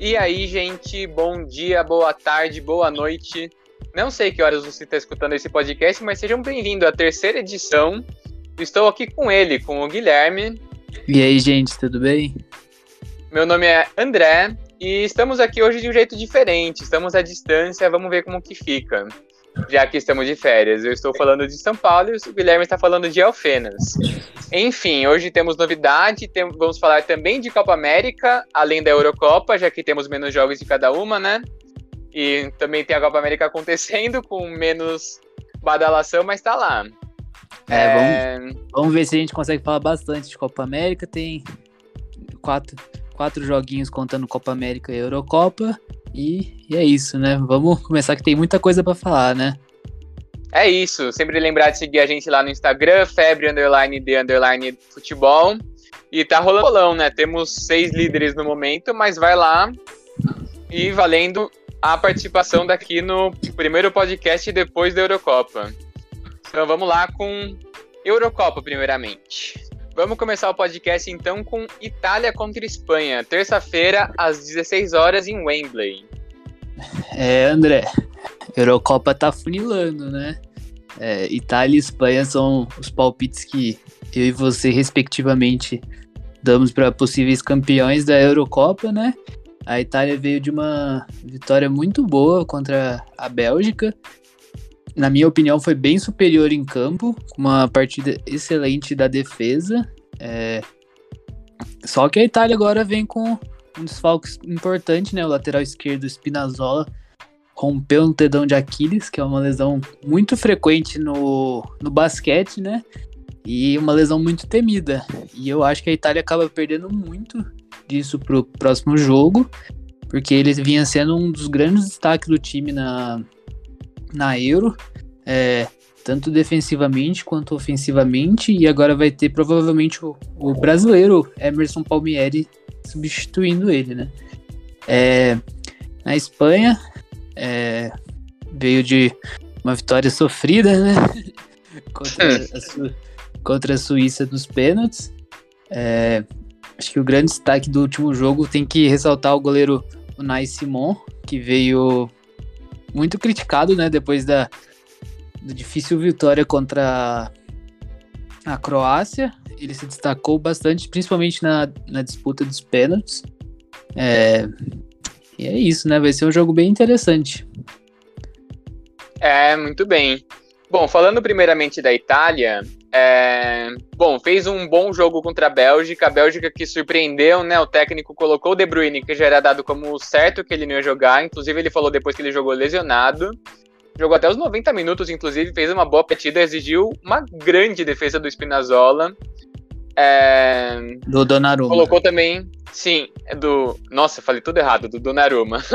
E aí, gente, bom dia, boa tarde, boa noite. Não sei que horas você está escutando esse podcast, mas sejam bem-vindos à terceira edição. Estou aqui com ele, com o Guilherme. E aí, gente, tudo bem? Meu nome é André e estamos aqui hoje de um jeito diferente. Estamos à distância, vamos ver como que fica. Já que estamos de férias, eu estou falando de São Paulo e o Guilherme está falando de Alfenas. Enfim, hoje temos novidade, tem, vamos falar também de Copa América, além da Eurocopa, já que temos menos jogos de cada uma, né? E também tem a Copa América acontecendo com menos badalação, mas tá lá. É, é... Vamos, vamos ver se a gente consegue falar bastante de Copa América. Tem quatro, quatro joguinhos contando Copa América e Eurocopa. E, e é isso, né? Vamos começar que tem muita coisa para falar, né? É isso. Sempre lembrar de seguir a gente lá no Instagram, febre underline de underline futebol. E tá rolando né? Temos seis líderes no momento, mas vai lá e valendo a participação daqui no primeiro podcast depois da Eurocopa. Então vamos lá com Eurocopa, primeiramente. Vamos começar o podcast então com Itália contra Espanha, terça-feira às 16 horas em Wembley. É, André, Eurocopa tá funilando, né? É, Itália e Espanha são os palpites que eu e você, respectivamente, damos para possíveis campeões da Eurocopa, né? A Itália veio de uma vitória muito boa contra a Bélgica. Na minha opinião, foi bem superior em campo, com uma partida excelente da defesa. É... Só que a Itália agora vem com um desfalque importante, né? O lateral esquerdo, Spinazzola, rompeu um tendão de Aquiles, que é uma lesão muito frequente no, no basquete, né? E uma lesão muito temida. E eu acho que a Itália acaba perdendo muito disso pro próximo jogo, porque ele vinha sendo um dos grandes destaques do time na, na Euro, é, tanto defensivamente quanto ofensivamente, e agora vai ter provavelmente o, o brasileiro Emerson Palmieri substituindo ele, né? É, na Espanha, é, veio de uma vitória sofrida, né? contra, a Su contra a Suíça nos pênaltis. É, Acho que o grande destaque do último jogo tem que ressaltar o goleiro Unai Simon, que veio muito criticado, né, depois da, da difícil vitória contra a Croácia. Ele se destacou bastante, principalmente na, na disputa dos pênaltis. É, e é isso, né? Vai ser um jogo bem interessante. É, muito bem. Bom, falando primeiramente da Itália, é... Bom, fez um bom jogo contra a Bélgica, a Bélgica que surpreendeu, né? O técnico colocou o De Bruyne, que já era dado como certo que ele não ia jogar, inclusive ele falou depois que ele jogou lesionado. Jogou até os 90 minutos, inclusive, fez uma boa partida, exigiu uma grande defesa do Spinazzola. É... Do Donnarumma. Colocou também, sim, é do... Nossa, falei tudo errado, do Donnarumma.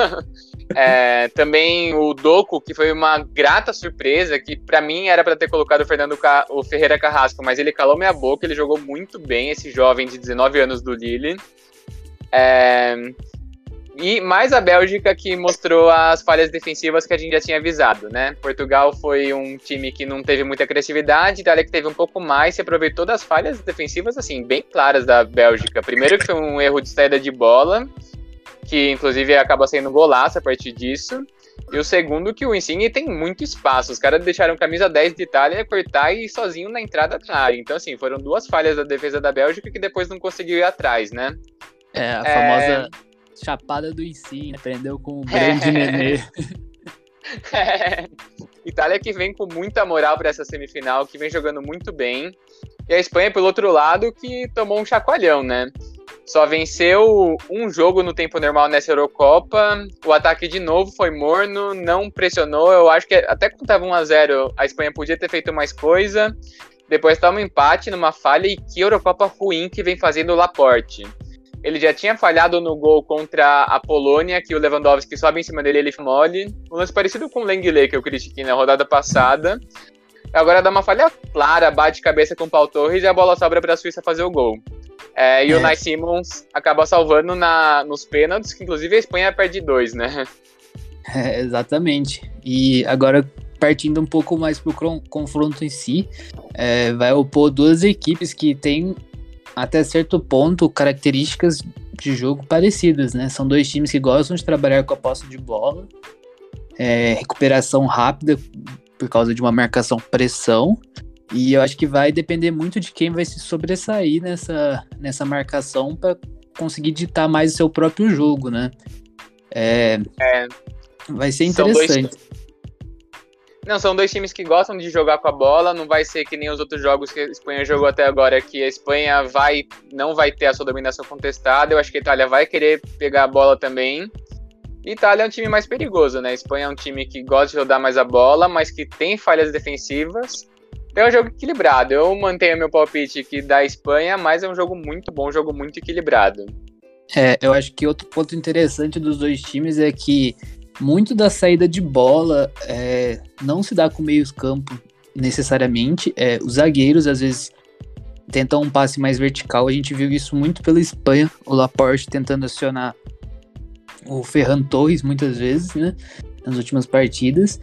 É, também o Doco, que foi uma grata surpresa, que para mim era para ter colocado o Fernando Ca... o Ferreira Carrasco, mas ele calou minha boca, ele jogou muito bem, esse jovem de 19 anos do Lille. É, e mais a Bélgica que mostrou as falhas defensivas que a gente já tinha avisado, né? Portugal foi um time que não teve muita agressividade, Itália que teve um pouco mais, se aproveitou das falhas defensivas, assim, bem claras da Bélgica. Primeiro que foi um erro de saída de bola, que inclusive acaba sendo golaço a partir disso. E o segundo, que o Insigne tem muito espaço. Os caras deixaram camisa 10 de Itália cortar e ir sozinho na entrada da área. Então, assim, foram duas falhas da defesa da Bélgica que depois não conseguiu ir atrás, né? É, a é... chapada do Insigne, aprendeu com o grande é... Nenê. É. Itália que vem com muita moral para essa semifinal, que vem jogando muito bem. E a Espanha, pelo outro lado, que tomou um chacoalhão, né? Só venceu um jogo no tempo normal nessa Eurocopa. O ataque de novo foi morno, não pressionou. Eu acho que até quando estava 1x0, a Espanha podia ter feito mais coisa. Depois toma um empate numa falha e que Eurocopa ruim que vem fazendo o Laporte. Ele já tinha falhado no gol contra a Polônia, que o Lewandowski sobe em cima dele ele mole. Um lance parecido com o Lenglet, que eu critiquei na rodada passada. Agora dá uma falha clara, bate cabeça com o Paul Torres e a bola sobra para a Suíça fazer o gol. É, e é. o Nice Simmons acaba salvando na, nos pênaltis, que inclusive a Espanha perde dois, né? É, exatamente. E agora, partindo um pouco mais pro confronto em si, é, vai opor duas equipes que têm, até certo ponto, características de jogo parecidas, né? São dois times que gostam de trabalhar com a posse de bola, é, recuperação rápida por causa de uma marcação pressão. E eu acho que vai depender muito de quem vai se sobressair nessa, nessa marcação para conseguir ditar mais o seu próprio jogo, né? É, é, vai ser interessante. Dois... Não, são dois times que gostam de jogar com a bola, não vai ser que nem os outros jogos que a Espanha jogou até agora, que a Espanha vai não vai ter a sua dominação contestada, eu acho que a Itália vai querer pegar a bola também. Itália é um time mais perigoso, né? A Espanha é um time que gosta de rodar mais a bola, mas que tem falhas defensivas. É um jogo equilibrado. Eu mantenho meu palpite aqui da Espanha, mas é um jogo muito bom, um jogo muito equilibrado. É, eu acho que outro ponto interessante dos dois times é que muito da saída de bola é, não se dá com meios campo necessariamente. É, os zagueiros às vezes tentam um passe mais vertical. A gente viu isso muito pela Espanha, o Laporte tentando acionar o Ferran Torres muitas vezes, né? Nas últimas partidas.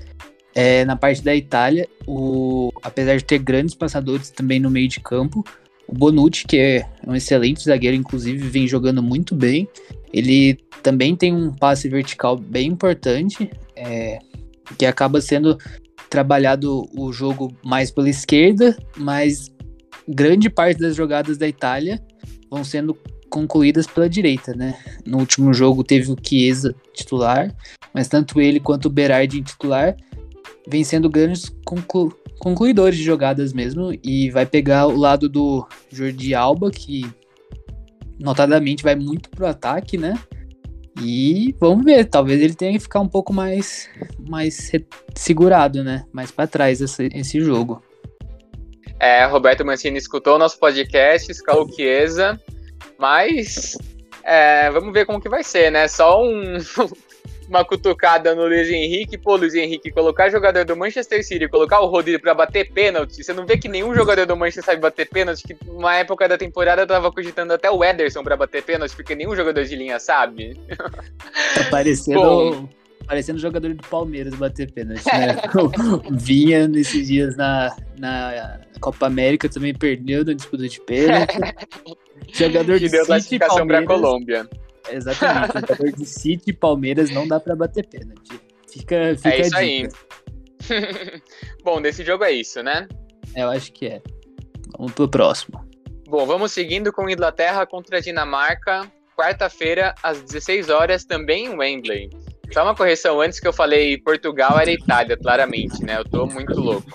É, na parte da Itália, o, apesar de ter grandes passadores também no meio de campo, o Bonucci, que é um excelente zagueiro, inclusive vem jogando muito bem. Ele também tem um passe vertical bem importante, é, que acaba sendo trabalhado o jogo mais pela esquerda, mas grande parte das jogadas da Itália vão sendo concluídas pela direita, né? No último jogo teve o Chiesa titular, mas tanto ele quanto o Berardi titular vem sendo grandes conclu concluidores de jogadas mesmo e vai pegar o lado do Jordi Alba, que notadamente vai muito pro ataque, né? E vamos ver, talvez ele tenha que ficar um pouco mais, mais segurado, né? Mais para trás esse, esse jogo. É, Roberto Mancini escutou o nosso podcast, escalou Chiesa, mas é, vamos ver como que vai ser, né? Só um, uma cutucada no Luiz Henrique. Pô, Luiz Henrique, colocar jogador do Manchester City, colocar o Rodrigo para bater pênalti. Você não vê que nenhum jogador do Manchester sabe bater pênalti? Que numa época da temporada eu tava cogitando até o Ederson para bater pênalti, porque nenhum jogador de linha sabe. Tá parecendo. parecendo jogador do Palmeiras bater pênalti, né? Vinha nesses dias na, na Copa América também perdeu na disputa de pênalti. Jogador que de deu City, classificação para Colômbia. Exatamente. jogador de City e Palmeiras não dá para bater pênalti. Fica, fica é isso aí. Bom, desse jogo é isso, né? Eu acho que é. Vamos pro próximo. Bom, vamos seguindo com Inglaterra contra a Dinamarca, quarta-feira, às 16 horas, também em Wembley. Só uma correção antes que eu falei Portugal era Itália, claramente, né? Eu tô muito louco.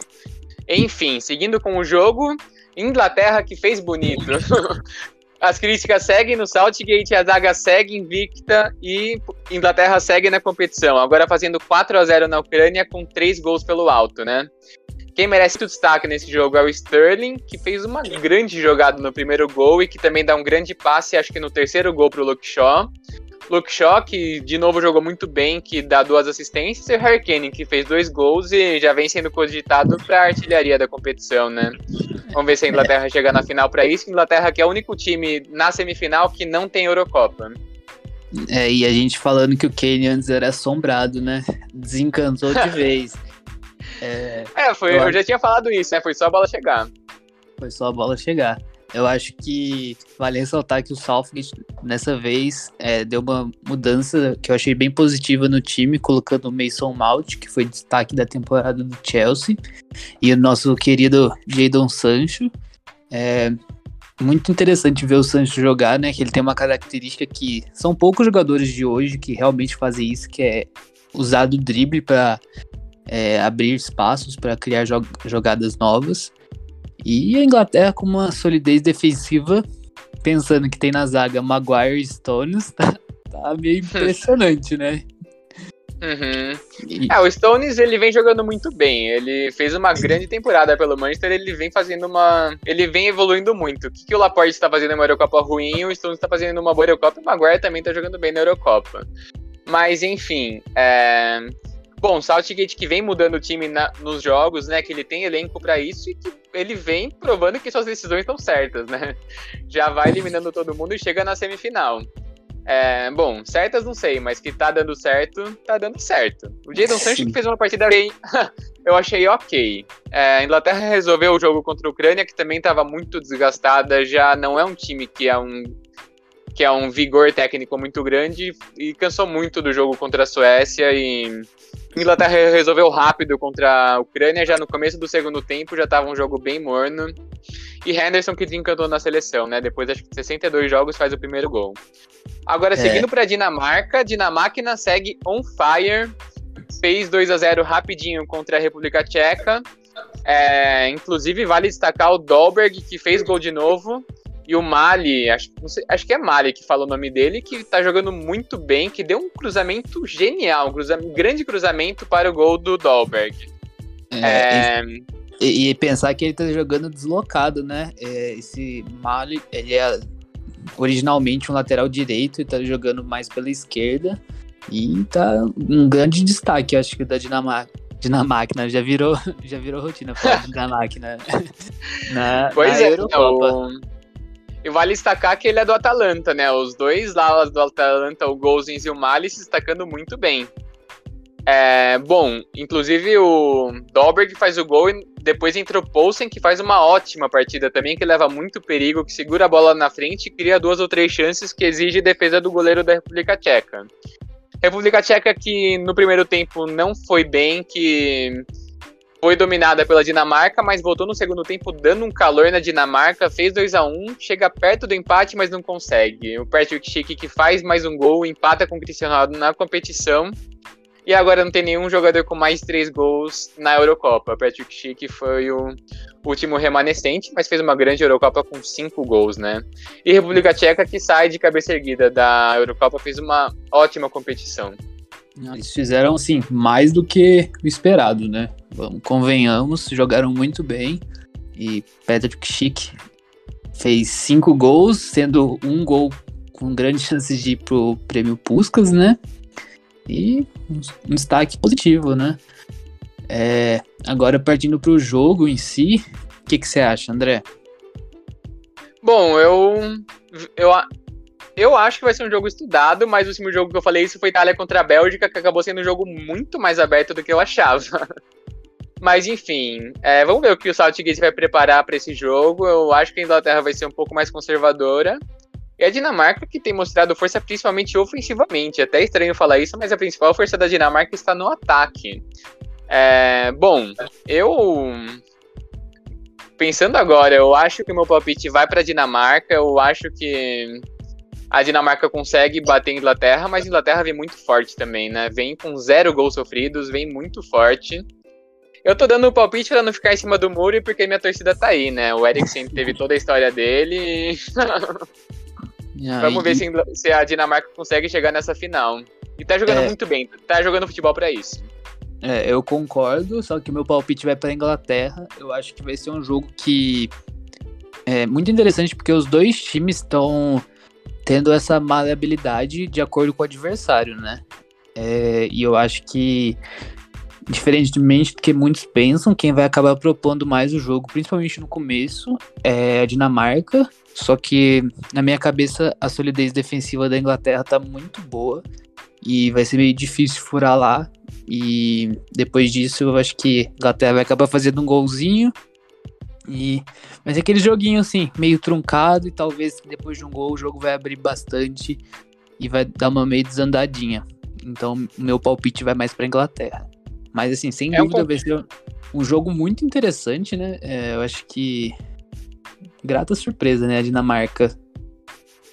Enfim, seguindo com o jogo, Inglaterra que fez bonito. As críticas seguem no Southgate, a zaga segue invicta e Inglaterra segue na competição. Agora fazendo 4 a 0 na Ucrânia com 3 gols pelo alto, né? Quem merece o destaque nesse jogo é o Sterling, que fez uma grande jogada no primeiro gol e que também dá um grande passe, acho que no terceiro gol para o Luke Shaw. Luke Shaw, que de novo jogou muito bem, que dá duas assistências, e o Harry Kane, que fez dois gols e já vem sendo cogitado para a artilharia da competição, né? Vamos ver se a Inglaterra chega na final para isso. Inglaterra que é o único time na semifinal que não tem Eurocopa. É, e a gente falando que o Kane antes era assombrado, né? Desencantou de vez. É, é foi, eu, eu já tinha falado isso, né? Foi só a bola chegar. Foi só a bola chegar. Eu acho que vale ressaltar que o Southgate, nessa vez, é, deu uma mudança que eu achei bem positiva no time, colocando o Mason Mount, que foi destaque da temporada do Chelsea, e o nosso querido Jadon Sancho. É muito interessante ver o Sancho jogar, né? Que ele tem uma característica que são poucos jogadores de hoje que realmente fazem isso, que é usar do drible para é, abrir espaços, para criar jogadas novas. E a Inglaterra com uma solidez defensiva, pensando que tem na zaga Maguire e Stones, tá, tá meio impressionante, né? Uhum. E... É, o Stones ele vem jogando muito bem. Ele fez uma grande temporada pelo Manchester. Ele vem fazendo uma. Ele vem evoluindo muito. O que, que o Laporte está fazendo em uma Eurocopa ruim, o Stones está fazendo uma boa Eurocopa e o Maguire também está jogando bem na Eurocopa. Mas enfim, é... Bom, Southgate que vem mudando o time na, nos jogos, né? Que ele tem elenco para isso e que ele vem provando que suas decisões estão certas, né? Já vai eliminando todo mundo e chega na semifinal. É, bom, certas não sei, mas que tá dando certo, tá dando certo. O Jadon Sancho que fez uma partida bem, eu achei ok. É, a Inglaterra resolveu o jogo contra a Ucrânia, que também estava muito desgastada, já não é um time que é um que é um vigor técnico muito grande e cansou muito do jogo contra a Suécia e Inglaterra resolveu rápido contra a Ucrânia, já no começo do segundo tempo, já estava um jogo bem morno. E Henderson que desencantou na seleção, né? Depois de 62 jogos faz o primeiro gol. Agora, é. seguindo para Dinamarca, Dinamarca segue on fire. Fez 2 a 0 rapidinho contra a República Tcheca. É, inclusive, vale destacar o Dolberg, que fez gol de novo. E o Mali, acho, sei, acho que é Mali que fala o nome dele, que tá jogando muito bem, que deu um cruzamento genial, um, cruza, um grande cruzamento para o gol do Dolberg. É, é... E, e, pensar que ele tá jogando deslocado, né? É, esse Mali, ele é originalmente um lateral direito e tá jogando mais pela esquerda. E tá um grande destaque, acho que, da Dinamarca. Dinamarca, já virou, já virou rotina falar Dinamarca, né? na, pois na é, Eurocopa. O... E vale destacar que ele é do Atalanta, né? Os dois lados do Atalanta, o Golzins e o Mali, se destacando muito bem. É, bom, inclusive o Dolberg faz o gol e depois entra o Poulsen, que faz uma ótima partida também, que leva muito perigo, que segura a bola na frente e cria duas ou três chances que exige defesa do goleiro da República Tcheca. República Tcheca que no primeiro tempo não foi bem, que foi dominada pela Dinamarca, mas voltou no segundo tempo dando um calor na Dinamarca, fez 2 a 1 chega perto do empate, mas não consegue. O Patrick Schick que faz mais um gol, empata com o Cristiano Ronaldo na competição. E agora não tem nenhum jogador com mais três gols na Eurocopa. O Patrick Schick foi o último remanescente, mas fez uma grande Eurocopa com cinco gols, né? E República Tcheca que sai de cabeça erguida da Eurocopa fez uma ótima competição. Eles fizeram, assim, mais do que o esperado, né? Vamos, convenhamos, jogaram muito bem. E Patrick Schick fez cinco gols, sendo um gol com grandes chances de ir pro prêmio Puskas, né? E um, destaque positivo, né? É, agora, partindo para o jogo em si, o que você acha, André? Bom, eu, eu eu acho que vai ser um jogo estudado, mas o último jogo que eu falei isso foi Itália contra a Bélgica, que acabou sendo um jogo muito mais aberto do que eu achava. Mas enfim, é, vamos ver o que o Southgate vai preparar para esse jogo. Eu acho que a Inglaterra vai ser um pouco mais conservadora. E a Dinamarca que tem mostrado força principalmente ofensivamente. Até estranho falar isso, mas a principal força da Dinamarca está no ataque. É, bom, eu pensando agora, eu acho que o meu palpite vai para a Dinamarca. Eu acho que a Dinamarca consegue bater a Inglaterra, mas a Inglaterra vem muito forte também, né? Vem com zero gols sofridos, vem muito forte. Eu tô dando o palpite pra não ficar em cima do muro porque minha torcida tá aí, né? O Eriksen teve toda a história dele. Vamos ver se, se, a Dinamarca consegue chegar nessa final. E tá jogando é... muito bem, tá jogando futebol para isso. É, eu concordo, só que meu palpite vai pra Inglaterra. Eu acho que vai ser um jogo que é muito interessante porque os dois times estão tendo essa maleabilidade de acordo com o adversário, né? É, e eu acho que, diferentemente do que muitos pensam, quem vai acabar propondo mais o jogo, principalmente no começo, é a Dinamarca. Só que, na minha cabeça, a solidez defensiva da Inglaterra tá muito boa e vai ser meio difícil furar lá. E depois disso, eu acho que a Inglaterra vai acabar fazendo um golzinho e, mas é aquele joguinho assim, meio truncado, e talvez depois de um gol o jogo vai abrir bastante e vai dar uma meio desandadinha. Então, meu palpite vai mais para Inglaterra. Mas, assim, sem é dúvida, um... vai ser um jogo muito interessante, né? É, eu acho que. Grata surpresa, né? A Dinamarca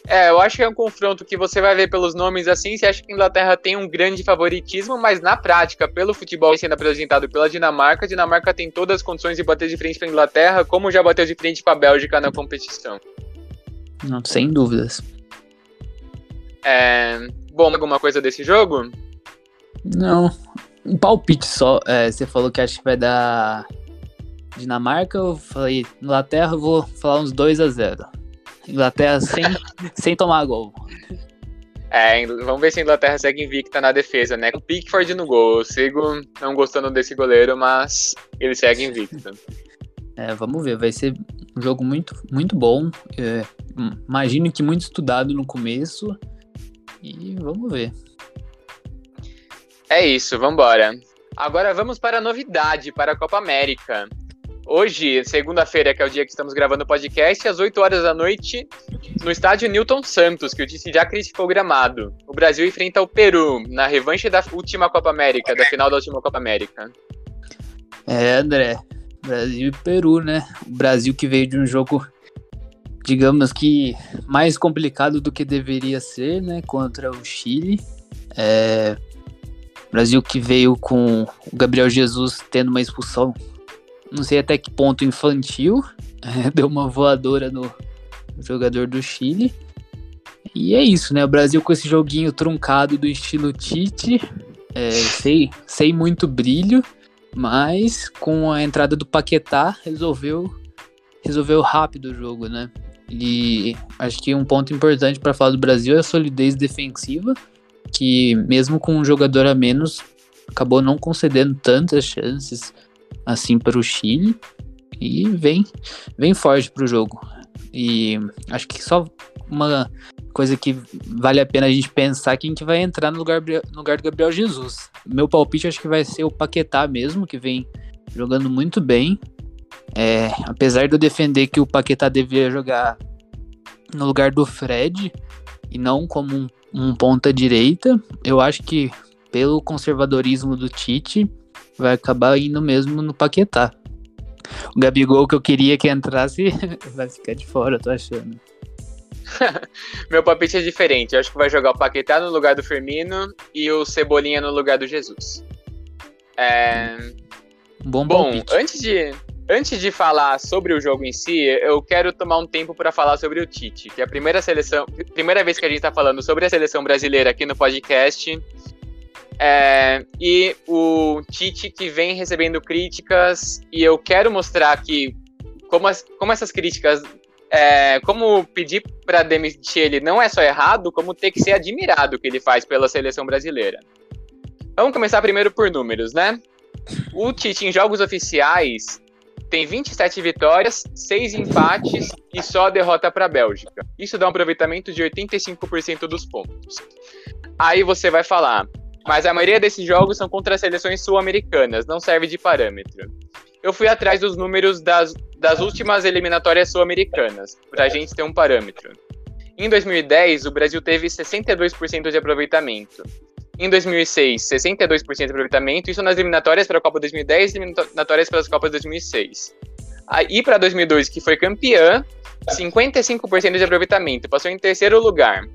é, eu acho que é um confronto que você vai ver pelos nomes assim, você acha que a Inglaterra tem um grande favoritismo, mas na prática, pelo futebol sendo apresentado pela Dinamarca, a Dinamarca tem todas as condições de bater de frente para a Inglaterra, como já bateu de frente para a Bélgica na competição. Não, sem dúvidas. É, bom, alguma coisa desse jogo? Não, um palpite só. É, você falou que acha que vai dar Dinamarca, eu falei Inglaterra, eu vou falar uns 2 a 0 Inglaterra sem, sem tomar gol. É, vamos ver se a Inglaterra segue invicta na defesa, né? Com Pickford no gol. Eu sigo não gostando desse goleiro, mas ele segue invicto. É, vamos ver. Vai ser um jogo muito, muito bom. É, imagino que muito estudado no começo. E vamos ver. É isso, vamos embora. Agora vamos para a novidade para a Copa América. hoje, segunda-feira, que é o dia que estamos gravando o podcast, às 8 horas da noite, no estádio Newton Santos, que o Tite já criticou o gramado. O Brasil enfrenta o Peru na revanche da última Copa América, da final da última Copa América. É, André, Brasil e Peru, né? O Brasil que veio de um jogo, digamos que mais complicado do que deveria ser, né? Contra o Chile. É, Brasil que veio com o Gabriel Jesus tendo uma expulsão, não sei até que ponto infantil, é, deu uma voadora no jogador do Chile. E é isso, né? O Brasil com esse joguinho truncado do estilo Tite, é, sem, sem muito brilho, mas com a entrada do Paquetá resolveu resolveu rápido o jogo, né? E acho que um ponto importante para falar do Brasil é a solidez defensiva que mesmo com um jogador a menos, acabou não concedendo tantas chances assim para o Chile e vem, vem forte para o jogo. E acho que só uma coisa que vale a pena a gente pensar quem que vai entrar no lugar, no lugar do Gabriel Jesus. Meu palpite acho que vai ser o Paquetá mesmo, que vem jogando muito bem. É, apesar de eu defender que o Paquetá deveria jogar no lugar do Fred e não como um um ponta direita. Eu acho que pelo conservadorismo do Tite vai acabar indo mesmo no Paquetá. O Gabigol que eu queria que entrasse vai ficar de fora, tô achando. Meu palpite é diferente. Eu acho que vai jogar o Paquetá no lugar do Firmino e o Cebolinha no lugar do Jesus. É... Bom, Bom antes de Antes de falar sobre o jogo em si, eu quero tomar um tempo para falar sobre o Tite, que é a primeira seleção, primeira vez que a gente está falando sobre a seleção brasileira aqui no podcast. É, e o Tite que vem recebendo críticas, e eu quero mostrar que como, as, como essas críticas, é, como pedir para demitir ele não é só errado, como ter que ser admirado o que ele faz pela seleção brasileira. Vamos começar primeiro por números, né? O Tite em jogos oficiais tem 27 vitórias, 6 empates e só derrota para a Bélgica. Isso dá um aproveitamento de 85% dos pontos. Aí você vai falar, mas a maioria desses jogos são contra seleções sul-americanas, não serve de parâmetro. Eu fui atrás dos números das, das últimas eliminatórias sul-americanas, para a gente ter um parâmetro. Em 2010, o Brasil teve 62% de aproveitamento. Em 2006, 62% de aproveitamento, isso nas eliminatórias para a Copa 2010 e eliminatórias para as Copas 2006. Aí para 2002, que foi campeã, 55% de aproveitamento, passou em terceiro lugar.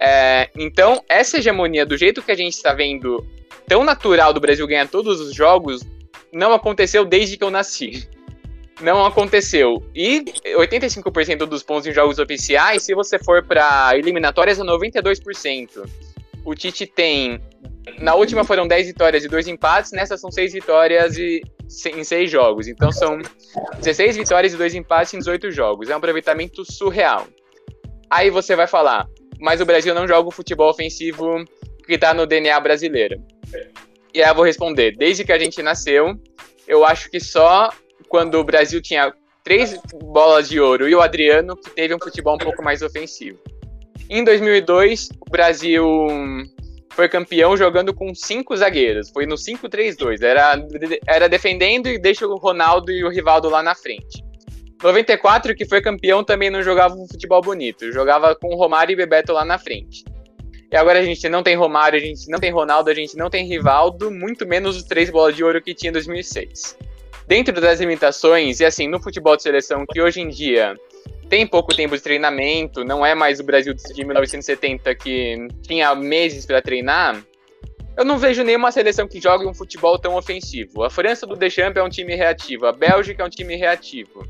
É, então, essa hegemonia, do jeito que a gente está vendo, tão natural do Brasil ganhar todos os jogos, não aconteceu desde que eu nasci. Não aconteceu. E 85% dos pontos em jogos oficiais, se você for para eliminatórias, é 92%. O Tite tem. Na última foram 10 vitórias e 2 empates, nessa são 6 vitórias e, em 6 jogos. Então são 16 vitórias e 2 empates em 18 jogos. É um aproveitamento surreal. Aí você vai falar, mas o Brasil não joga o futebol ofensivo que está no DNA brasileiro. E aí eu vou responder, desde que a gente nasceu, eu acho que só quando o Brasil tinha três bolas de ouro e o Adriano que teve um futebol um pouco mais ofensivo. Em 2002, o Brasil foi campeão jogando com cinco zagueiros. Foi no 5-3-2. Era, era defendendo e deixa o Ronaldo e o Rivaldo lá na frente. 94, que foi campeão, também não jogava um futebol bonito. Jogava com Romário e Bebeto lá na frente. E agora a gente não tem Romário, a gente não tem Ronaldo, a gente não tem Rivaldo, muito menos os três bolas de ouro que tinha em 2006. Dentro das limitações, e assim, no futebol de seleção, que hoje em dia tem pouco tempo de treinamento, não é mais o Brasil de 1970 que tinha meses para treinar. Eu não vejo nenhuma seleção que jogue um futebol tão ofensivo. A França do Deschamps é um time reativo, a Bélgica é um time reativo.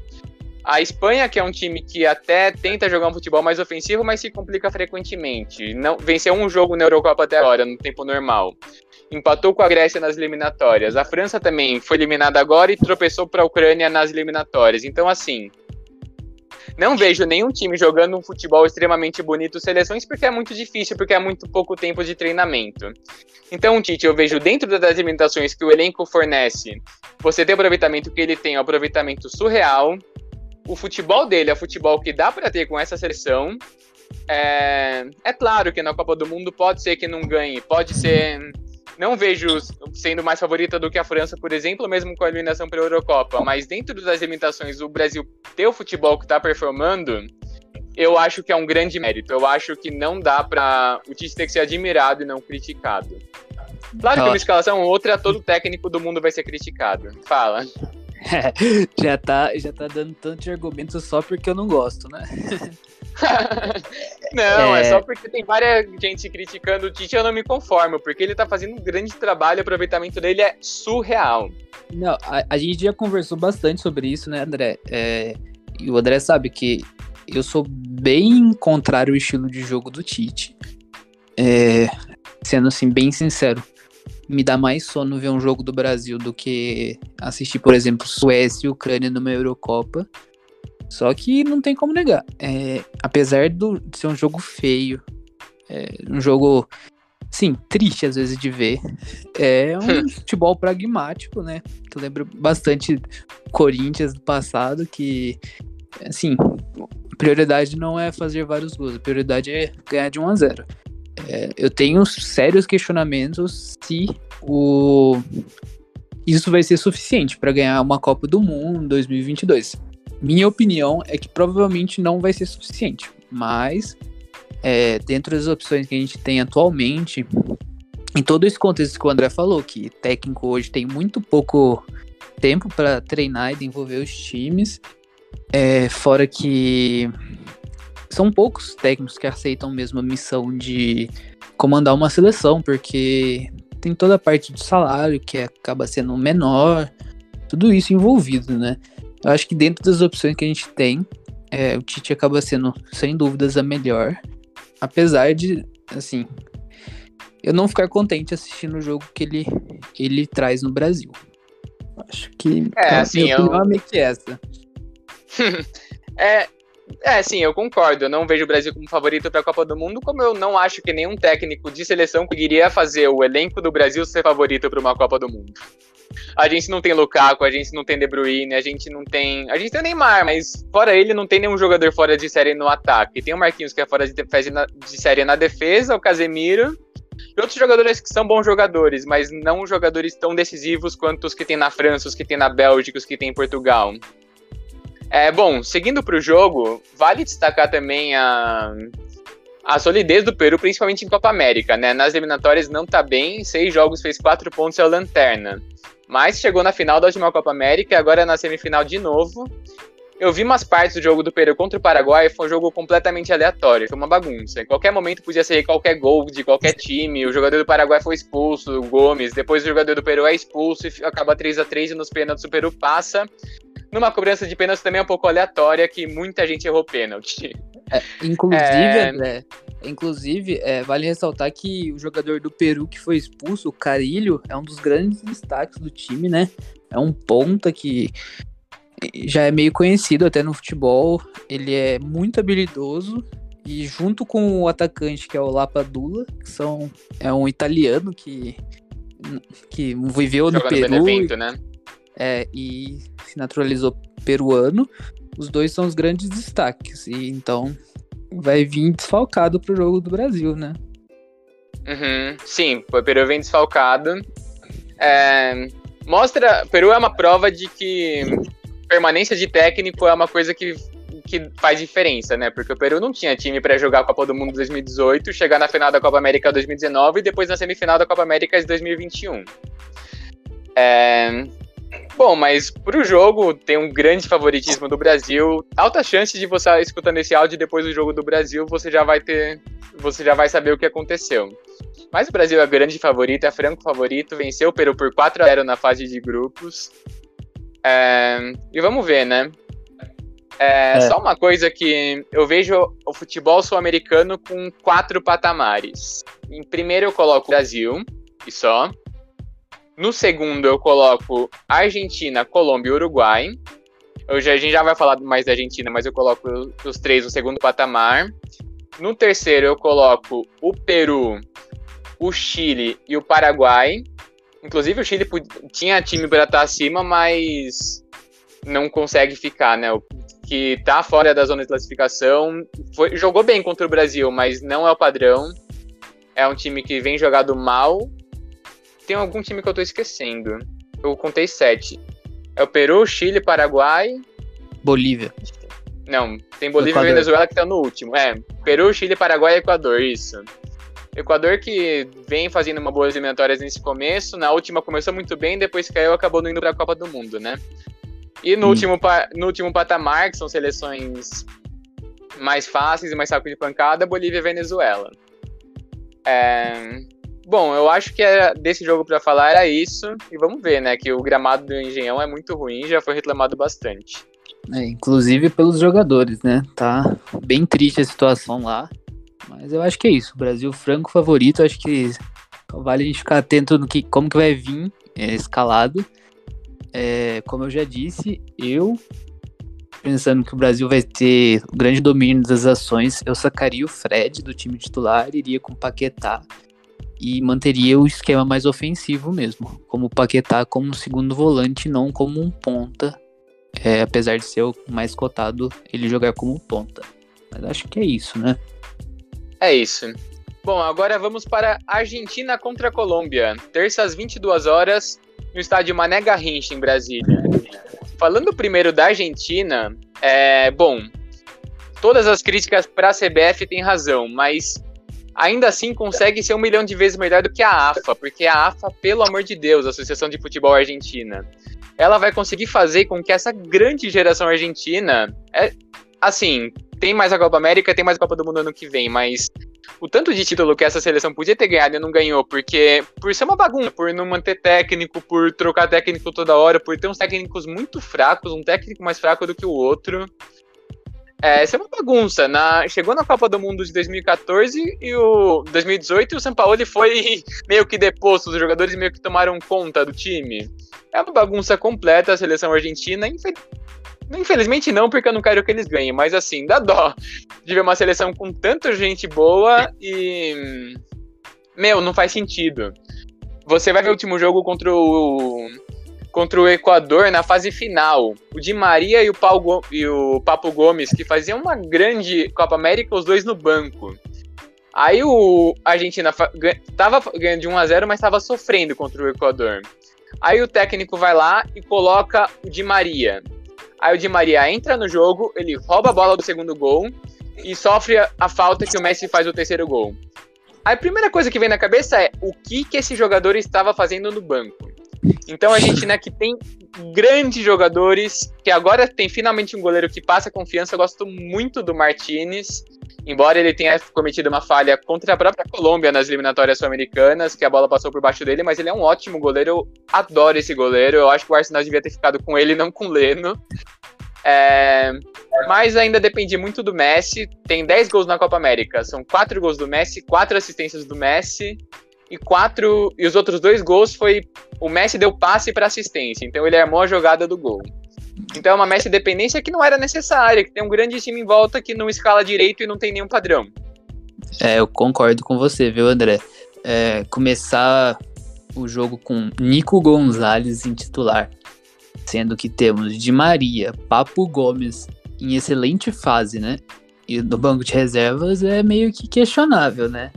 A Espanha, que é um time que até tenta jogar um futebol mais ofensivo, mas se complica frequentemente. Não venceu um jogo na Eurocopa até agora, no tempo normal. Empatou com a Grécia nas eliminatórias. A França também foi eliminada agora e tropeçou para a Ucrânia nas eliminatórias. Então, assim, não vejo nenhum time jogando um futebol extremamente bonito seleções porque é muito difícil, porque é muito pouco tempo de treinamento. Então, Tite, eu vejo dentro das limitações que o elenco fornece, você tem o aproveitamento que ele tem, o aproveitamento surreal. O futebol dele é o futebol que dá para ter com essa seleção. É, é claro que na Copa do Mundo pode ser que não ganhe, pode ser não vejo sendo mais favorita do que a França, por exemplo, mesmo com a eliminação pela Eurocopa. Mas dentro das limitações, o Brasil ter o futebol que está performando, eu acho que é um grande mérito. Eu acho que não dá para o Tite ter que ser admirado e não criticado. Claro que uma escalação outra, todo técnico do mundo vai ser criticado. Fala. Já tá, já tá dando tanto de argumento só porque eu não gosto, né? não, é... é... só porque tem várias gente criticando o Tite, eu não me conformo, porque ele tá fazendo um grande trabalho, o aproveitamento dele é surreal. Não, a, a gente já conversou bastante sobre isso, né, André? É, e o André sabe que eu sou bem contrário ao estilo de jogo do Tite. É, sendo assim, bem sincero me dá mais sono ver um jogo do Brasil do que assistir, por exemplo, Suécia e Ucrânia numa Eurocopa. Só que não tem como negar. É, apesar do, de ser um jogo feio, é, um jogo, sim, triste às vezes de ver, é um futebol pragmático, né? Eu lembro bastante Corinthians do passado, que, assim, prioridade não é fazer vários gols, a prioridade é ganhar de 1 a 0 é, eu tenho sérios questionamentos se o isso vai ser suficiente para ganhar uma Copa do Mundo em 2022. Minha opinião é que provavelmente não vai ser suficiente, mas é, dentro das opções que a gente tem atualmente, em todo esse contexto que o André falou, que técnico hoje tem muito pouco tempo para treinar e desenvolver os times, é, fora que são poucos técnicos que aceitam mesmo a missão de comandar uma seleção, porque tem toda a parte do salário que acaba sendo menor, tudo isso envolvido, né? Eu acho que dentro das opções que a gente tem, é, o Tite acaba sendo, sem dúvidas, a melhor. Apesar de, assim, eu não ficar contente assistindo o jogo que ele, ele traz no Brasil. Acho que é, assim, eu... é meio que essa. é, é, sim, eu concordo. Eu não vejo o Brasil como favorito para a Copa do Mundo, como eu não acho que nenhum técnico de seleção conseguiria fazer o elenco do Brasil ser favorito para uma Copa do Mundo. A gente não tem Lukaku, a gente não tem De Bruyne, a gente não tem. A gente tem o Neymar, mas fora ele não tem nenhum jogador fora de série no ataque. Tem o Marquinhos que é fora de, série na defesa, o Casemiro. E outros jogadores que são bons jogadores, mas não jogadores tão decisivos quanto os que tem na França, os que tem na Bélgica, os que tem em Portugal. É, bom, seguindo para o jogo, vale destacar também a, a solidez do Peru, principalmente em Copa América, né? Nas eliminatórias não tá bem, seis jogos fez quatro pontos é o lanterna. Mas chegou na final da última Copa América e agora é na semifinal de novo. Eu vi umas partes do jogo do Peru contra o Paraguai, foi um jogo completamente aleatório, foi uma bagunça. Em qualquer momento podia sair qualquer gol de qualquer time. O jogador do Paraguai foi expulso, o Gomes. Depois o jogador do Peru é expulso e acaba 3 a 3 e nos pênaltis o Peru passa numa cobrança de pênalti também é um pouco aleatória, que muita gente errou pênalti. É, inclusive, é... André, inclusive, é, vale ressaltar que o jogador do Peru que foi expulso, o Carilho, é um dos grandes destaques do time, né? É um ponta que já é meio conhecido até no futebol. Ele é muito habilidoso e junto com o atacante que é o Lapadula, que são é um italiano que que viveu no Peru, Benevento, né? É, e se naturalizou peruano. Os dois são os grandes destaques. E então vai vir desfalcado pro jogo do Brasil, né? Uhum, sim, o Peru vem desfalcado. É, mostra. Peru é uma prova de que permanência de técnico é uma coisa que, que faz diferença, né? Porque o Peru não tinha time para jogar a Copa do Mundo 2018, chegar na final da Copa América 2019 e depois na semifinal da Copa América de 2021. É, Bom, mas pro jogo tem um grande favoritismo do Brasil. Alta chance de você escutando esse áudio depois do jogo do Brasil, você já vai ter. Você já vai saber o que aconteceu. Mas o Brasil é grande favorito, é franco favorito, venceu o Peru por 4 a 0 na fase de grupos. É, e vamos ver, né? É, é. Só uma coisa que eu vejo o futebol sul-americano com quatro patamares. Em primeiro eu coloco o Brasil, e só. No segundo, eu coloco Argentina, Colômbia e Uruguai. Já, a gente já vai falar mais da Argentina, mas eu coloco os três no segundo patamar. No terceiro, eu coloco o Peru, o Chile e o Paraguai. Inclusive, o Chile tinha time para estar acima, mas não consegue ficar, né? O que tá fora da zona de classificação. Foi, jogou bem contra o Brasil, mas não é o padrão. É um time que vem jogado mal tem algum time que eu tô esquecendo. Eu contei sete. É o Peru, Chile, Paraguai. Bolívia. Não, tem Bolívia e Venezuela que estão no último. É, Peru, Chile, Paraguai e Equador, isso. Equador que vem fazendo uma boas eliminatórias nesse começo, na última começou muito bem, depois caiu acabou não indo para a Copa do Mundo, né? E no, hum. último, no último patamar, que são seleções mais fáceis e mais saco de pancada, Bolívia e Venezuela. É... Bom, eu acho que era desse jogo para falar era isso. E vamos ver, né? Que o gramado do Engenhão é muito ruim, já foi reclamado bastante. É, inclusive pelos jogadores, né? Tá bem triste a situação lá. Mas eu acho que é isso. Brasil franco favorito, acho que vale a gente ficar atento no que como que vai vir é, escalado. É, como eu já disse, eu pensando que o Brasil vai ter grande domínio das ações, eu sacaria o Fred do time titular, iria com o Paquetá e manteria o esquema mais ofensivo mesmo, como Paquetá como segundo volante, não como um ponta, é, apesar de ser o mais cotado ele jogar como ponta. Mas acho que é isso, né? É isso. Bom, agora vamos para Argentina contra a Colômbia, terça às 22 horas, no estádio Mané Garrincha, em Brasília. Falando primeiro da Argentina, é, bom, todas as críticas para a CBF têm razão, mas ainda assim consegue ser um milhão de vezes melhor do que a AFA, porque a AFA, pelo amor de Deus, a Associação de Futebol Argentina, ela vai conseguir fazer com que essa grande geração argentina, é, assim, tem mais a Copa América, tem mais a Copa do Mundo ano que vem, mas o tanto de título que essa seleção podia ter ganhado e não ganhou, porque por ser uma bagunça, por não manter técnico, por trocar técnico toda hora, por ter uns técnicos muito fracos, um técnico mais fraco do que o outro. É, essa é uma bagunça. Na, chegou na Copa do Mundo de 2014 e o 2018 e o São Paulo foi meio que deposto, os jogadores meio que tomaram conta do time. É uma bagunça completa a seleção argentina. Infelizmente não, porque eu não quero que eles ganhem, mas assim, dá dó de ver uma seleção com tanta gente boa e. Meu, não faz sentido. Você vai ver o último jogo contra o. Contra o Equador na fase final. O Di Maria e o, Paulo, e o Papo Gomes, que faziam uma grande Copa América, os dois no banco. Aí o Argentina tava ganhando de 1 a 0 mas estava sofrendo contra o Equador. Aí o técnico vai lá e coloca o Di Maria. Aí o Di Maria entra no jogo, ele rouba a bola do segundo gol e sofre a falta que o Messi faz o terceiro gol. A primeira coisa que vem na cabeça é o que, que esse jogador estava fazendo no banco. Então a gente né, que tem grandes jogadores, que agora tem finalmente um goleiro que passa confiança. Eu gosto muito do Martinez, embora ele tenha cometido uma falha contra a própria Colômbia nas eliminatórias sul-americanas, que a bola passou por baixo dele, mas ele é um ótimo goleiro. Eu adoro esse goleiro. Eu acho que o Arsenal devia ter ficado com ele, não com o Leno. É, mas ainda depende muito do Messi. Tem 10 gols na Copa América. São 4 gols do Messi, 4 assistências do Messi e quatro e os outros dois gols foi o Messi deu passe para assistência, então ele armou a jogada do gol. Então é uma Messi dependência que não era necessária, que tem um grande time em volta que não escala direito e não tem nenhum padrão. É, eu concordo com você, viu, André? É, começar o jogo com Nico Gonzalez em titular, sendo que temos Di Maria, Papo Gomes em excelente fase, né? E no banco de reservas é meio que questionável, né?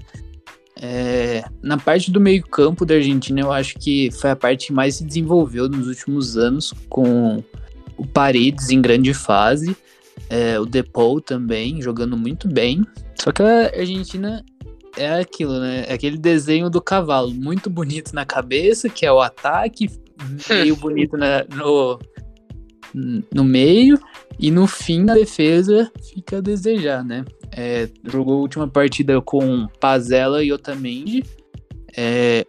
É, na parte do meio-campo da Argentina, eu acho que foi a parte que mais se desenvolveu nos últimos anos, com o Paredes em grande fase, é, o Depou também jogando muito bem. Só que a Argentina é aquilo, né? É aquele desenho do cavalo, muito bonito na cabeça, que é o ataque, meio bonito na, no, no meio, e no fim da defesa fica a desejar, né? É, jogou a última partida com Pazella e Otamendi. É,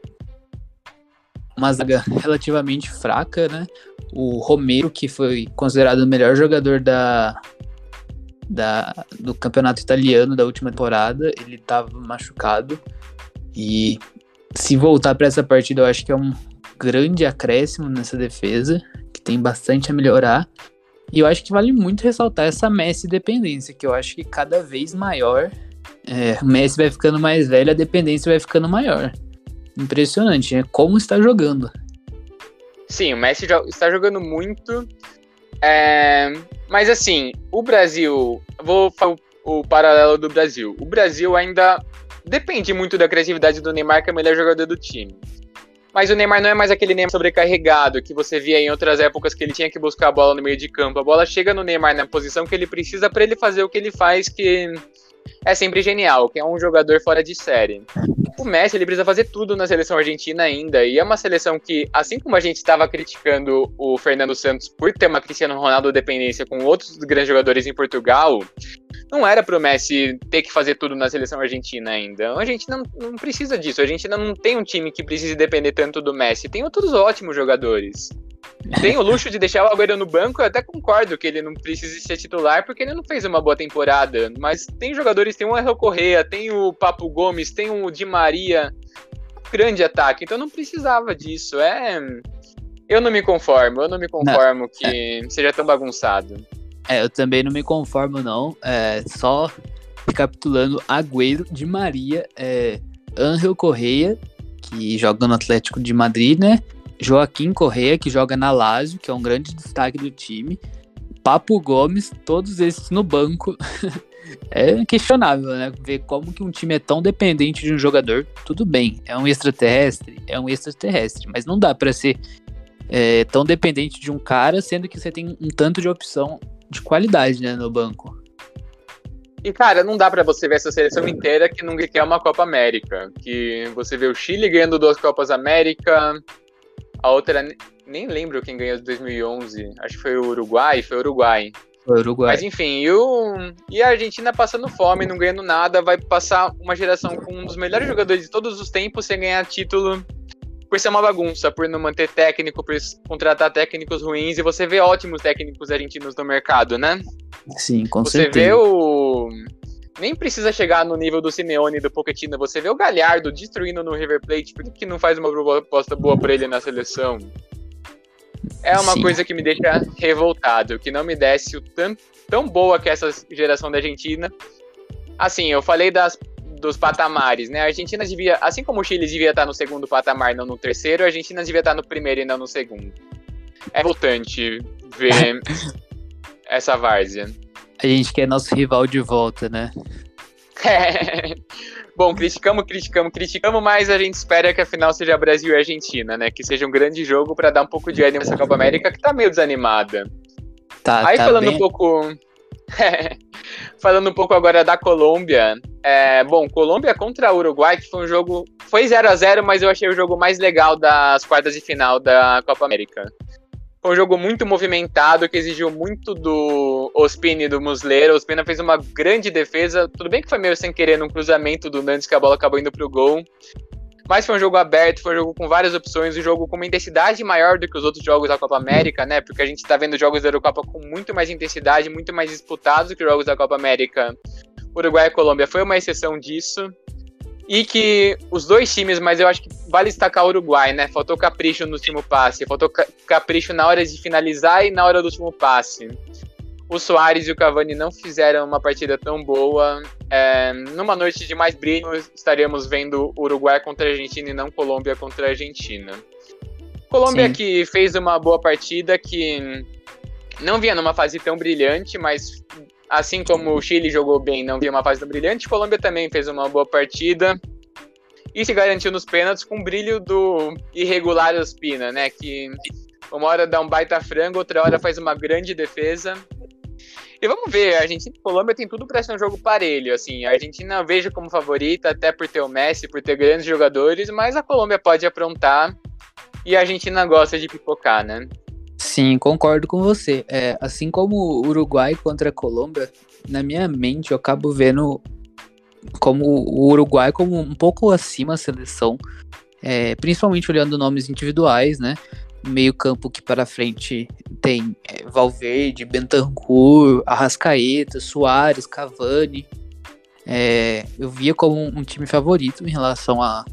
uma zaga relativamente fraca, né? O Romero, que foi considerado o melhor jogador da, da, do campeonato italiano da última temporada, ele estava machucado. E se voltar para essa partida, eu acho que é um grande acréscimo nessa defesa, que tem bastante a melhorar. E eu acho que vale muito ressaltar essa Messi dependência, que eu acho que cada vez maior. É, o Messi vai ficando mais velho, a dependência vai ficando maior. Impressionante, né? Como está jogando. Sim, o Messi está jogando muito. É, mas assim, o Brasil. Vou falar o paralelo do Brasil. O Brasil ainda depende muito da criatividade do Neymar, que é o melhor jogador do time. Mas o Neymar não é mais aquele Neymar sobrecarregado que você via em outras épocas que ele tinha que buscar a bola no meio de campo. A bola chega no Neymar na posição que ele precisa para ele fazer o que ele faz, que é sempre genial, que é um jogador fora de série. O Messi ele precisa fazer tudo na seleção argentina ainda, e é uma seleção que, assim como a gente estava criticando o Fernando Santos por ter uma Cristiano Ronaldo dependência com outros grandes jogadores em Portugal, não era pro Messi ter que fazer tudo na seleção argentina ainda. A Argentina não, não precisa disso, a Argentina não tem um time que precise depender tanto do Messi, tem outros ótimos jogadores. Tem o luxo de deixar o Agüero no banco, eu até concordo que ele não precise ser titular, porque ele não fez uma boa temporada. Mas tem jogadores, tem o Angel Correa, tem o Papo Gomes, tem o Di Maria. Grande ataque, então não precisava disso. É. Eu não me conformo, eu não me conformo não, que é. seja tão bagunçado. É, eu também não me conformo, não. É, só recapitulando, Agüero, Di Maria, é, Angel Correia, que joga no Atlético de Madrid, né? Joaquim Correia, que joga na Lazio, que é um grande destaque do time. Papo Gomes, todos esses no banco. é questionável, né? Ver como que um time é tão dependente de um jogador. Tudo bem, é um extraterrestre, é um extraterrestre, mas não dá para ser é, tão dependente de um cara, sendo que você tem um tanto de opção de qualidade, né, no banco. E, cara, não dá para você ver essa seleção inteira que nunca quer uma Copa América. Que você vê o Chile ganhando duas Copas América, a outra, nem lembro quem ganhou de 2011. Acho que foi o Uruguai. Foi o Uruguai. Foi o Uruguai. Mas enfim, e, o, e a Argentina passando fome, não ganhando nada, vai passar uma geração com um dos melhores jogadores de todos os tempos sem ganhar título por ser uma bagunça, por não manter técnico, por contratar técnicos ruins, e você vê ótimos técnicos argentinos no mercado, né? Sim, com você certeza. Você vê o nem precisa chegar no nível do Simeone e do Pochettino. Você vê o Galhardo destruindo no River Plate, por que não faz uma proposta boa para ele na seleção? É uma Sim. coisa que me deixa revoltado, que não me desce o tão, tão boa que essa geração da Argentina. Assim, eu falei das, dos patamares, né? A Argentina devia, assim como o Chile devia estar no segundo patamar, não no terceiro, a Argentina devia estar no primeiro e não no segundo. É revoltante ver essa várzea. A gente quer nosso rival de volta, né? É. Bom, criticamos, criticamos, criticamos, mas a gente espera que a final seja Brasil e Argentina, né? Que seja um grande jogo para dar um pouco de ânimo nessa Copa América que tá meio desanimada. Tá, Aí tá falando bem... um pouco. falando um pouco agora da Colômbia. É, bom, Colômbia contra Uruguai, que foi um jogo. Foi 0 a 0 mas eu achei o jogo mais legal das quartas de final da Copa América. Foi um jogo muito movimentado, que exigiu muito do Ospina e do Muslera. O Ospina fez uma grande defesa. Tudo bem que foi meio sem querer num cruzamento do Nantes que a bola acabou indo pro gol. Mas foi um jogo aberto, foi um jogo com várias opções, um jogo com uma intensidade maior do que os outros jogos da Copa América, né? Porque a gente tá vendo jogos da Eurocopa com muito mais intensidade, muito mais disputados do que os jogos da Copa América. Uruguai e Colômbia foi uma exceção disso. E que os dois times, mas eu acho que vale destacar o Uruguai, né? Faltou capricho no último passe, faltou capricho na hora de finalizar e na hora do último passe. O Soares e o Cavani não fizeram uma partida tão boa. É, numa noite de mais brilho, estaríamos vendo Uruguai contra a Argentina e não Colômbia contra a Argentina. Colômbia Sim. que fez uma boa partida, que não vinha numa fase tão brilhante, mas Assim como o Chile jogou bem, não viu uma fase brilhante, Colômbia também fez uma boa partida e se garantiu nos pênaltis com o brilho do irregular Ospina, né? Que uma hora dá um baita frango, outra hora faz uma grande defesa. E vamos ver, a Argentina e Colômbia tem tudo para ser um jogo parelho. Assim, a Argentina vejo como favorita, até por ter o Messi, por ter grandes jogadores, mas a Colômbia pode aprontar e a Argentina gosta de pipocar, né? Sim, concordo com você. É, assim como o Uruguai contra a Colômbia, na minha mente eu acabo vendo como o Uruguai como um pouco acima a seleção, é, principalmente olhando nomes individuais, né? Meio campo que para frente tem é, Valverde, Bentancur, Arrascaeta, Soares, Cavani. É, eu via como um time favorito em relação à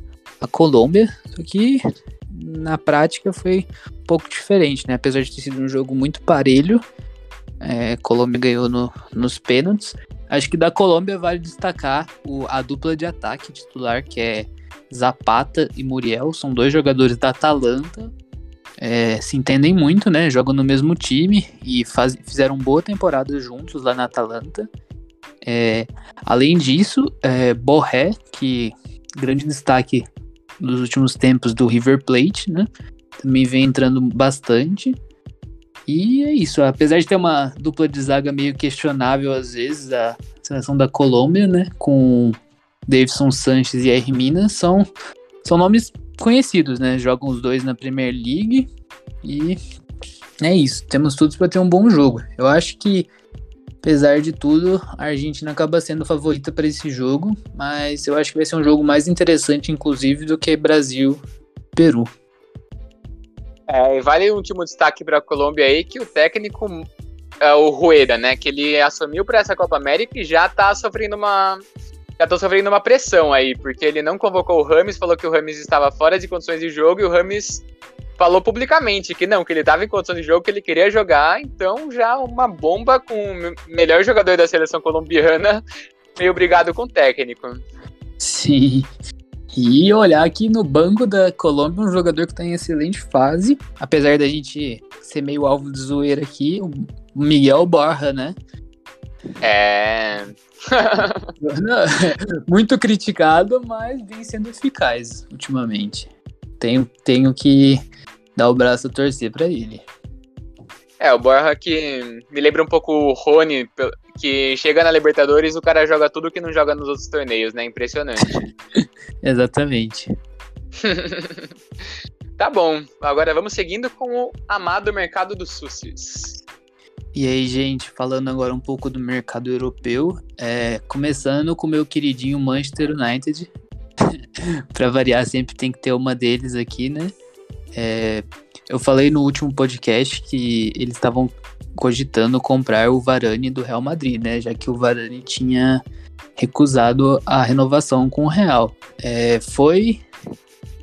Colômbia, só que na prática foi um pouco diferente, né? Apesar de ter sido um jogo muito parelho, é, Colômbia ganhou no, nos pênaltis. Acho que da Colômbia vale destacar o, a dupla de ataque titular, que é Zapata e Muriel, são dois jogadores da Atalanta. É, se entendem muito, né? Jogam no mesmo time e faz, fizeram boa temporada juntos lá na Atalanta. É, além disso, é, Borré, que grande destaque nos últimos tempos do River Plate, né? Também vem entrando bastante. E é isso, apesar de ter uma dupla de zaga meio questionável às vezes, a seleção da Colômbia, né? Com Davidson Sanches e Hermina, são, são nomes conhecidos, né? Jogam os dois na Premier League e é isso. Temos tudo para ter um bom jogo. Eu acho que Apesar de tudo, a Argentina acaba sendo favorita para esse jogo, mas eu acho que vai ser um jogo mais interessante, inclusive, do que Brasil-Peru. É, vale um último destaque para a Colômbia aí, que o técnico, é, o Rueda, né, que ele assumiu para essa Copa América e já está sofrendo uma já tô sofrendo uma pressão aí, porque ele não convocou o Rames, falou que o Rames estava fora de condições de jogo e o Rames falou publicamente que não, que ele estava em condição de jogo, que ele queria jogar, então já uma bomba com o melhor jogador da seleção colombiana, meio brigado com o técnico. Sim. E olhar aqui no banco da Colômbia, um jogador que está em excelente fase, apesar da gente ser meio alvo de zoeira aqui, o Miguel Borra, né? É. Muito criticado, mas vem sendo eficaz ultimamente. Tenho, tenho que dar o braço a torcer para ele. É, o Borja que me lembra um pouco o Rony, que chega na Libertadores o cara joga tudo que não joga nos outros torneios, né? Impressionante. Exatamente. tá bom, agora vamos seguindo com o amado mercado dos sucis. E aí, gente, falando agora um pouco do mercado europeu, é, começando com o meu queridinho Manchester United. para variar, sempre tem que ter uma deles aqui, né? É, eu falei no último podcast que eles estavam cogitando comprar o Varane do Real Madrid, né? Já que o Varane tinha recusado a renovação com o Real. É, foi.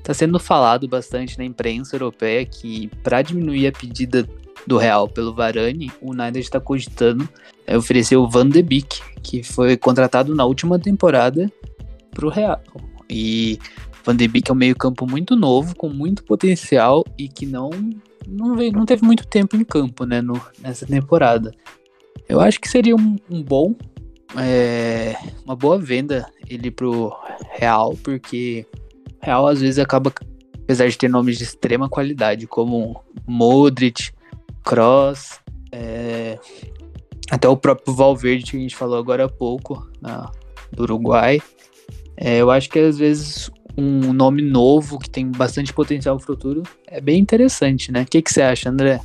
Tá sendo falado bastante na imprensa europeia que para diminuir a pedida do Real pelo Varane, o United está cogitando é, oferecer o Van de Beek, que foi contratado na última temporada para o Real. E Van de Beek é um meio-campo muito novo, com muito potencial e que não não, veio, não teve muito tempo em campo, né, no, nessa temporada. Eu acho que seria um, um bom, é, uma boa venda ele pro Real, porque Real às vezes acaba, apesar de ter nomes de extrema qualidade, como Modric, Cross, é, até o próprio Valverde que a gente falou agora há pouco, na, do Uruguai. É, eu acho que às vezes um nome novo que tem bastante potencial no futuro, é bem interessante, né? O que, que você acha, André?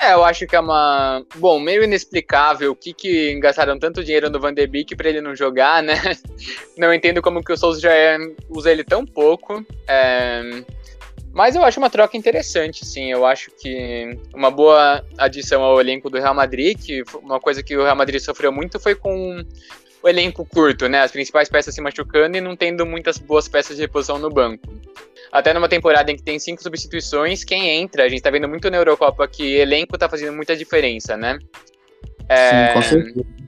É, eu acho que é uma. Bom, meio inexplicável o que, que gastaram tanto dinheiro no Van de Beek pra ele não jogar, né? Não entendo como que o Souza já é... usa ele tão pouco. É... Mas eu acho uma troca interessante, sim. Eu acho que uma boa adição ao elenco do Real Madrid, que uma coisa que o Real Madrid sofreu muito foi com o elenco curto, né? As principais peças se machucando e não tendo muitas boas peças de reposição no banco. Até numa temporada em que tem cinco substituições, quem entra, a gente tá vendo muito na Eurocopa que elenco tá fazendo muita diferença, né? É... Sim, com certeza.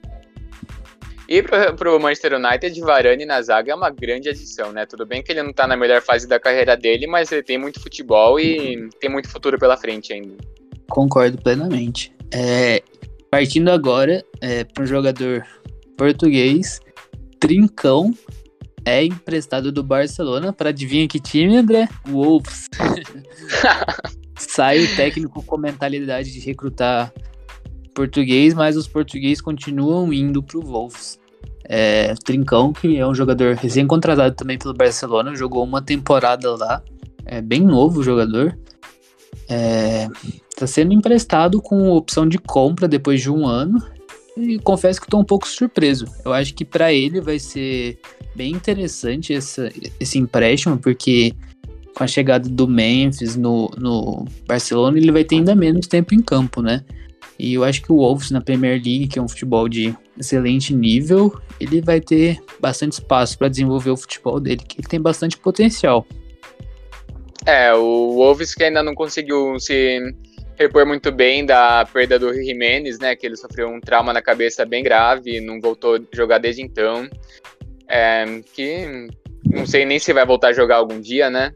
E pro, pro Manchester United, Varane na zaga é uma grande adição, né? Tudo bem que ele não tá na melhor fase da carreira dele, mas ele tem muito futebol e tem muito futuro pela frente ainda. Concordo plenamente. É, partindo agora é, para um jogador português, Trincão, é emprestado do Barcelona para adivinha que time, André? Wolves. Sai o técnico com mentalidade de recrutar português, mas os portugueses continuam indo para o Wolves. É, Trincão, que é um jogador recém-contratado também pelo Barcelona, jogou uma temporada lá, é bem novo o jogador. Está é, sendo emprestado com opção de compra depois de um ano e confesso que estou um pouco surpreso. Eu acho que para ele vai ser bem interessante essa, esse empréstimo, porque com a chegada do Memphis no, no Barcelona, ele vai ter ainda menos tempo em campo, né? E eu acho que o Wolves na Premier League, que é um futebol de excelente nível, ele vai ter bastante espaço para desenvolver o futebol dele, que ele tem bastante potencial. É, o Wolves que ainda não conseguiu se repor muito bem da perda do Jimenez, né? Que ele sofreu um trauma na cabeça bem grave, e não voltou a jogar desde então. É, que não sei nem se vai voltar a jogar algum dia, né?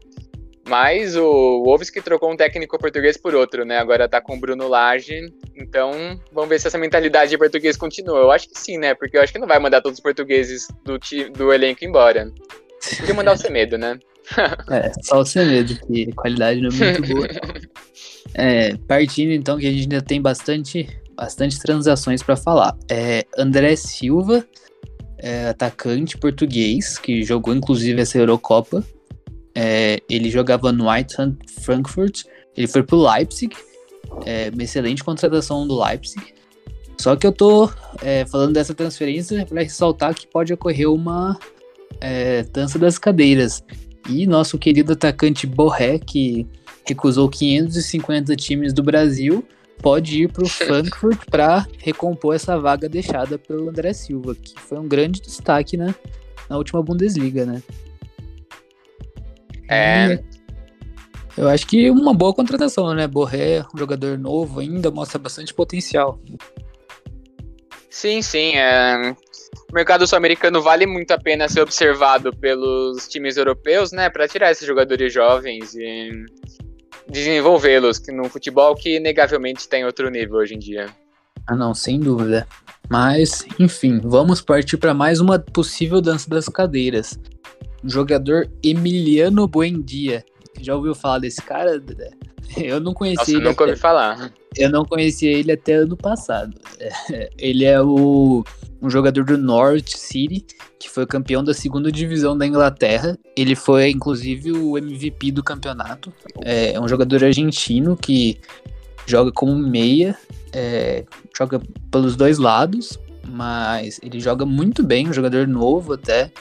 Mas o Wolves que trocou um técnico português por outro, né? Agora tá com o Bruno Lage. Então, vamos ver se essa mentalidade de português continua. Eu acho que sim, né? Porque eu acho que não vai mandar todos os portugueses do, do elenco embora. Podia mandar o Semedo, né? é, só o Semedo, que qualidade não é muito boa. É, partindo então, que a gente ainda tem bastante, bastante transações para falar. É, André Silva, é, atacante português, que jogou inclusive essa Eurocopa. É, ele jogava no Eintracht Frankfurt. Ele foi pro Leipzig. É, uma excelente contratação do Leipzig. Só que eu tô é, falando dessa transferência para ressaltar que pode ocorrer uma dança das cadeiras. E nosso querido atacante Borré, que recusou 550 times do Brasil, pode ir para o Frankfurt para recompor essa vaga deixada pelo André Silva, que foi um grande destaque né, na última Bundesliga, né? É. eu acho que uma boa contratação, né? Borré, um jogador novo ainda, mostra bastante potencial. Sim, sim. É... O mercado sul-americano vale muito a pena ser observado pelos times europeus, né? Para tirar esses jogadores jovens e desenvolvê-los no futebol que negavelmente está em outro nível hoje em dia. Ah, não, sem dúvida. Mas, enfim, vamos partir para mais uma possível dança das cadeiras. O jogador Emiliano Buendia. Já ouviu falar desse cara? Eu não conhecia Nossa, ele. nunca até... ouvi falar. Eu não conhecia ele até ano passado. Ele é o, um jogador do Norwich City, que foi campeão da segunda divisão da Inglaterra. Ele foi, inclusive, o MVP do campeonato. É um jogador argentino que joga como meia, é, joga pelos dois lados, mas ele joga muito bem, um jogador novo até.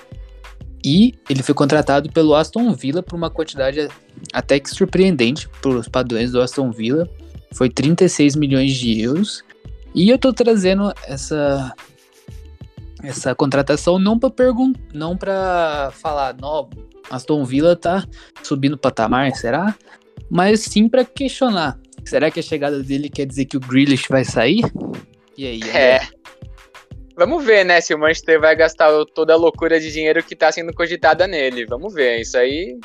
E ele foi contratado pelo Aston Villa por uma quantidade até que surpreendente para os padrões do Aston Villa. Foi 36 milhões de euros. E eu tô trazendo essa essa contratação não para perguntar, não para falar, não, Aston Villa tá subindo patamar, será? Mas sim para questionar. Será que a chegada dele quer dizer que o Grealish vai sair? E aí? É. Vamos ver, né, se o Manchester vai gastar toda a loucura de dinheiro que tá sendo cogitada nele. Vamos ver. Isso aí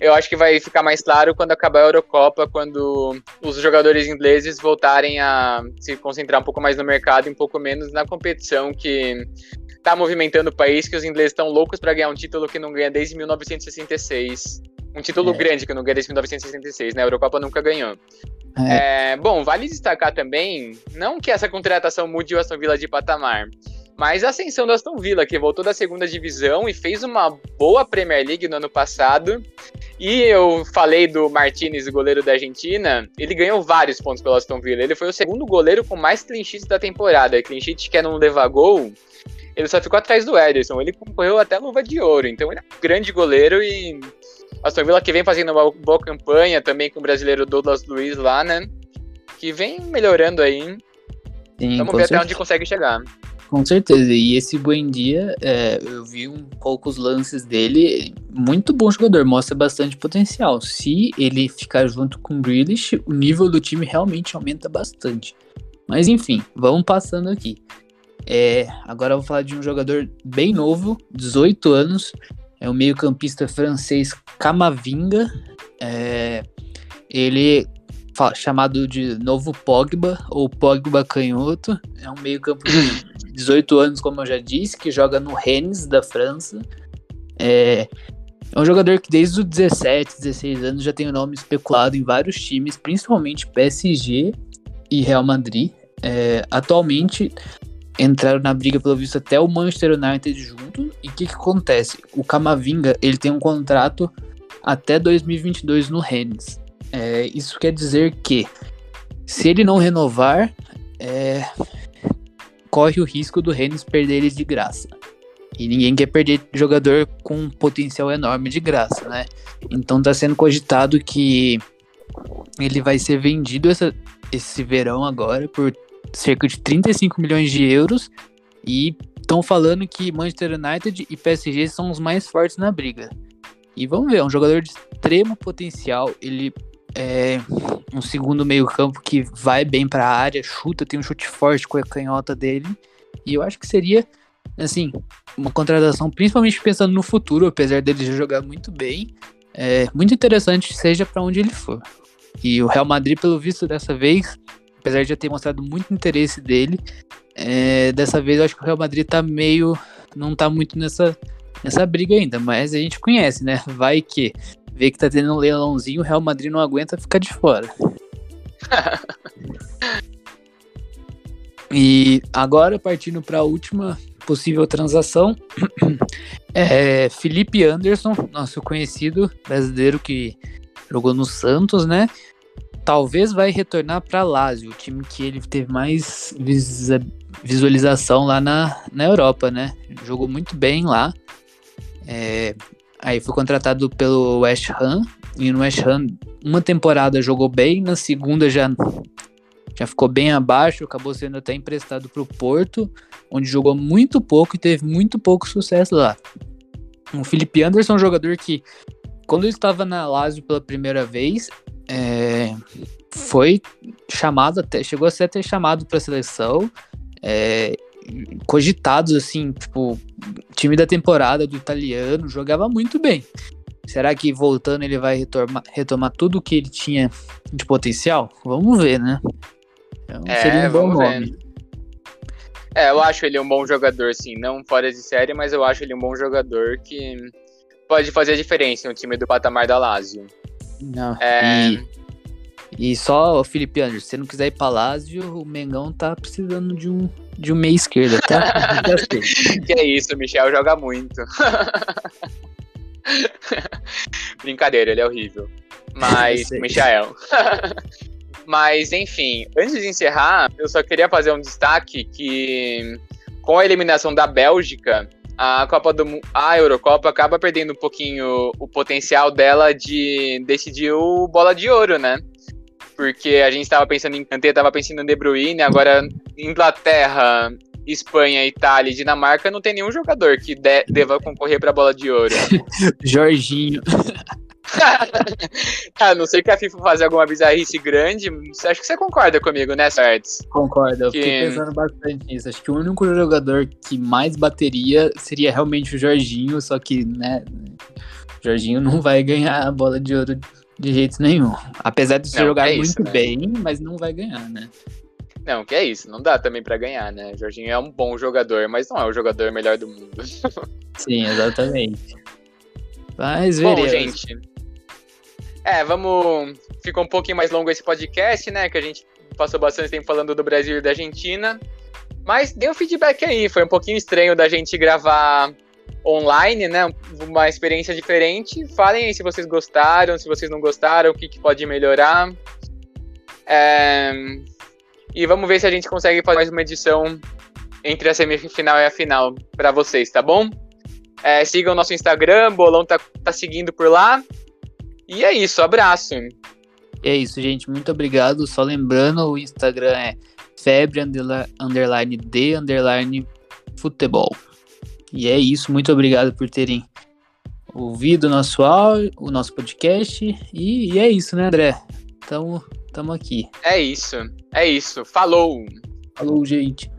eu acho que vai ficar mais claro quando acabar a Eurocopa, quando os jogadores ingleses voltarem a se concentrar um pouco mais no mercado e um pouco menos na competição que tá movimentando o país, que os ingleses estão loucos para ganhar um título que não ganha desde 1966. Um título é. grande que não ganha desde 1966, né? A Eurocopa nunca ganhou. É. É, bom, vale destacar também, não que essa contratação mude o Aston Villa de patamar, mas a ascensão do Aston Villa, que voltou da segunda divisão e fez uma boa Premier League no ano passado. E eu falei do Martinez, goleiro da Argentina, ele ganhou vários pontos pelo Aston Villa. Ele foi o segundo goleiro com mais clean sheets da temporada. Clean sheet que é não levar gol, ele só ficou atrás do Ederson. Ele concorreu até luva de ouro. Então ele é um grande goleiro e Aston Villa que vem fazendo uma boa campanha também com o brasileiro Douglas Luiz lá, né? Que vem melhorando aí. Sim, Vamos ver certeza. até onde consegue chegar. Com certeza. E esse Buendia, é, eu vi um pouco os lances dele. Muito bom jogador, mostra bastante potencial. Se ele ficar junto com o Grealish, o nível do time realmente aumenta bastante. Mas enfim, vamos passando aqui. É, agora eu vou falar de um jogador bem novo, 18 anos. É um meio-campista francês Camavinga. É, ele chamado de novo Pogba ou Pogba canhoto. É um meio-campo de 18 anos, como eu já disse, que joga no Rennes da França. É, é um jogador que desde os 17, 16 anos já tem o nome especulado em vários times, principalmente PSG e Real Madrid. É, atualmente entraram na briga pelo visto até o Manchester United junto. E o que, que acontece? O Camavinga ele tem um contrato até 2022 no Rennes. É, isso quer dizer que se ele não renovar, é, corre o risco do Rennes perder ele de graça. E ninguém quer perder jogador com um potencial enorme de graça, né? Então tá sendo cogitado que ele vai ser vendido essa, esse verão agora por cerca de 35 milhões de euros e estão falando que Manchester United e PSG são os mais fortes na briga. E vamos ver, é um jogador de extremo potencial, ele é um segundo meio-campo que vai bem para a área, chuta, tem um chute forte com a canhota dele. E eu acho que seria, assim, uma contratação, principalmente pensando no futuro, apesar dele jogar muito bem, é muito interessante, seja para onde ele for. E o Real Madrid, pelo visto dessa vez, apesar de já ter mostrado muito interesse dele, é, dessa vez eu acho que o Real Madrid tá meio. não tá muito nessa nessa briga ainda, mas a gente conhece, né? Vai que vê que tá tendo um leilãozinho, o Real Madrid não aguenta ficar de fora. e agora partindo para a última possível transação, é Felipe Anderson, nosso conhecido brasileiro que jogou no Santos, né? Talvez vai retornar para Lazio, o time que ele teve mais visualização lá na, na Europa, né? Jogou muito bem lá. É, aí foi contratado pelo West Ham e no West Ham uma temporada jogou bem, na segunda já já ficou bem abaixo, acabou sendo até emprestado para o Porto, onde jogou muito pouco e teve muito pouco sucesso lá. O Felipe Anderson é um jogador que, quando ele estava na Lazio pela primeira vez, é, foi chamado até, chegou a ser até chamado para a seleção, é, cogitados assim, tipo, time da temporada do italiano, jogava muito bem. Será que voltando ele vai retomar, retomar tudo que ele tinha de potencial? Vamos ver, né? Então, é, seria um bom nome. Ver. É, eu acho ele um bom jogador, sim. Não fora de série, mas eu acho ele um bom jogador que pode fazer a diferença no time do patamar da Lazio. Não. É... E, e só, Felipe Anderson, se você não quiser ir pra Lazio, o Mengão tá precisando de um, de um meia esquerda, tá? que é isso, o Michel joga muito. Brincadeira, ele é horrível. Mas, Michel. Mas, enfim, antes de encerrar, eu só queria fazer um destaque que, com a eliminação da Bélgica, a Copa do a Eurocopa acaba perdendo um pouquinho o potencial dela de decidir o bola de ouro, né? Porque a gente estava pensando em Kanté, estava pensando em De Bruyne, agora Inglaterra, Espanha, Itália e Dinamarca não tem nenhum jogador que de, deva concorrer para a bola de ouro. Jorginho. a não sei que a FIFA fazer alguma bizarrice grande, acho que você concorda comigo, né, Sardes? Concordo, eu que... fiquei pensando bastante nisso. Acho que o único jogador que mais bateria seria realmente o Jorginho, só que, né, o Jorginho não vai ganhar a bola de ouro de jeito nenhum. Apesar de não, jogar é muito né? bem, mas não vai ganhar, né? Não, que é isso, não dá também para ganhar, né? O Jorginho é um bom jogador, mas não é o jogador melhor do mundo. Sim, exatamente. Mas veremos. Bom, gente, é, vamos. Ficou um pouquinho mais longo esse podcast, né? Que a gente passou bastante tempo falando do Brasil e da Argentina. Mas dê um feedback aí. Foi um pouquinho estranho da gente gravar online, né? Uma experiência diferente. Falem aí se vocês gostaram, se vocês não gostaram, o que, que pode melhorar. É... E vamos ver se a gente consegue fazer mais uma edição entre a semifinal e a final para vocês, tá bom? É, sigam o nosso Instagram, Bolão tá, tá seguindo por lá. E é isso, abraço. É isso, gente. Muito obrigado. Só lembrando, o Instagram é febre underline de underline futebol. E é isso. Muito obrigado por terem ouvido o nosso áudio, o nosso podcast. E, e é isso, né, André? Tamo, tamo aqui. É isso. É isso. Falou. Falou, gente.